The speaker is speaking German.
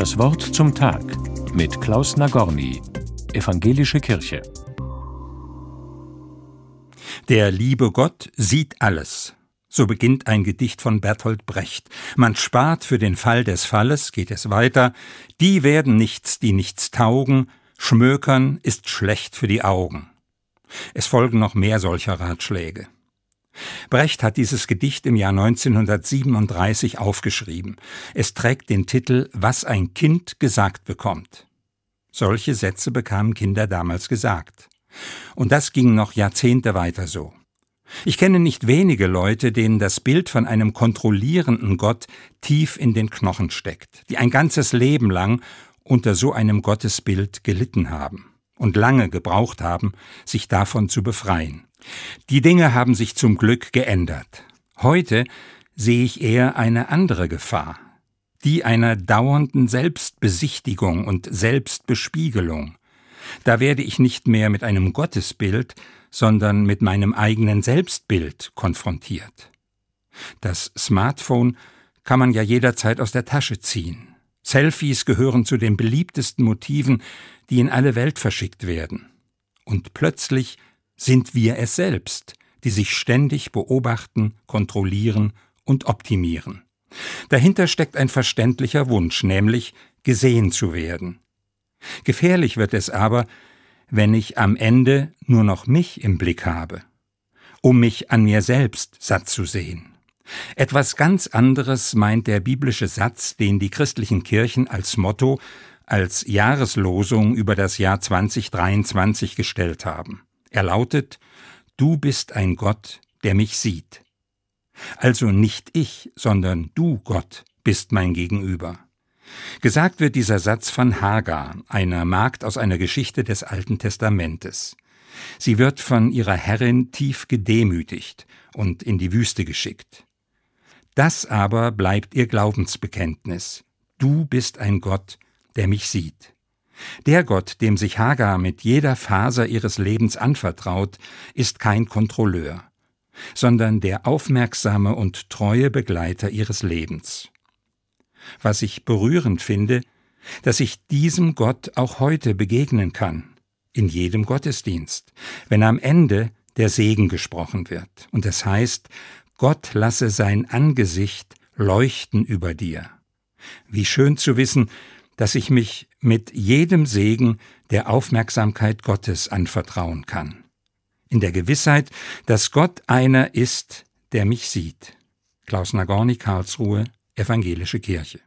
Das Wort zum Tag mit Klaus Nagorny, Evangelische Kirche. Der liebe Gott sieht alles. So beginnt ein Gedicht von Bertolt Brecht. Man spart für den Fall des Falles, geht es weiter. Die werden nichts, die nichts taugen. Schmökern ist schlecht für die Augen. Es folgen noch mehr solcher Ratschläge. Brecht hat dieses Gedicht im Jahr 1937 aufgeschrieben. Es trägt den Titel Was ein Kind gesagt bekommt. Solche Sätze bekamen Kinder damals gesagt. Und das ging noch Jahrzehnte weiter so. Ich kenne nicht wenige Leute, denen das Bild von einem kontrollierenden Gott tief in den Knochen steckt, die ein ganzes Leben lang unter so einem Gottesbild gelitten haben und lange gebraucht haben, sich davon zu befreien. Die Dinge haben sich zum Glück geändert. Heute sehe ich eher eine andere Gefahr, die einer dauernden Selbstbesichtigung und Selbstbespiegelung. Da werde ich nicht mehr mit einem Gottesbild, sondern mit meinem eigenen Selbstbild konfrontiert. Das Smartphone kann man ja jederzeit aus der Tasche ziehen. Selfies gehören zu den beliebtesten Motiven, die in alle Welt verschickt werden. Und plötzlich sind wir es selbst, die sich ständig beobachten, kontrollieren und optimieren. Dahinter steckt ein verständlicher Wunsch, nämlich gesehen zu werden. Gefährlich wird es aber, wenn ich am Ende nur noch mich im Blick habe, um mich an mir selbst satt zu sehen. Etwas ganz anderes meint der biblische Satz, den die christlichen Kirchen als Motto, als Jahreslosung über das Jahr 2023 gestellt haben. Er lautet Du bist ein Gott, der mich sieht. Also nicht ich, sondern du, Gott, bist mein Gegenüber. Gesagt wird dieser Satz von Hagar, einer Magd aus einer Geschichte des Alten Testamentes. Sie wird von ihrer Herrin tief gedemütigt und in die Wüste geschickt. Das aber bleibt ihr Glaubensbekenntnis. Du bist ein Gott, der mich sieht. Der Gott, dem sich Hagar mit jeder Faser ihres Lebens anvertraut, ist kein Kontrolleur, sondern der aufmerksame und treue Begleiter ihres Lebens. Was ich berührend finde, dass ich diesem Gott auch heute begegnen kann, in jedem Gottesdienst, wenn am Ende der Segen gesprochen wird, und es heißt, Gott lasse sein Angesicht leuchten über dir. Wie schön zu wissen, dass ich mich mit jedem Segen der Aufmerksamkeit Gottes anvertrauen kann. In der Gewissheit, dass Gott einer ist, der mich sieht. Klaus Nagorny, Karlsruhe, Evangelische Kirche.